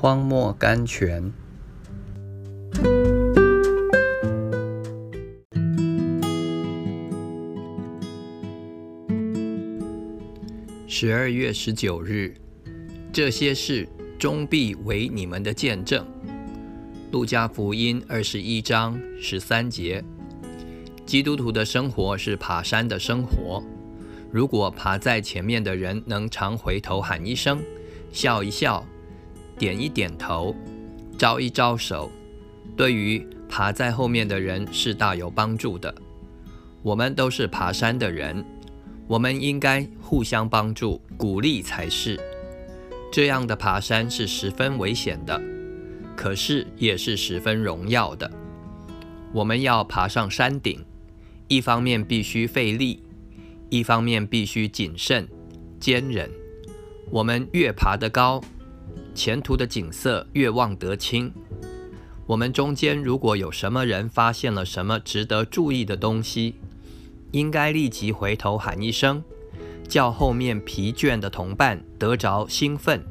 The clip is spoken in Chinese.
荒漠甘泉。十二月十九日，这些事终必为你们的见证。路加福音二十一章十三节。基督徒的生活是爬山的生活。如果爬在前面的人能常回头喊一声、笑一笑、点一点头、招一招手，对于爬在后面的人是大有帮助的。我们都是爬山的人，我们应该互相帮助、鼓励才是。这样的爬山是十分危险的，可是也是十分荣耀的。我们要爬上山顶。一方面必须费力，一方面必须谨慎、坚忍。我们越爬得高，前途的景色越望得清。我们中间如果有什么人发现了什么值得注意的东西，应该立即回头喊一声，叫后面疲倦的同伴得着兴奋。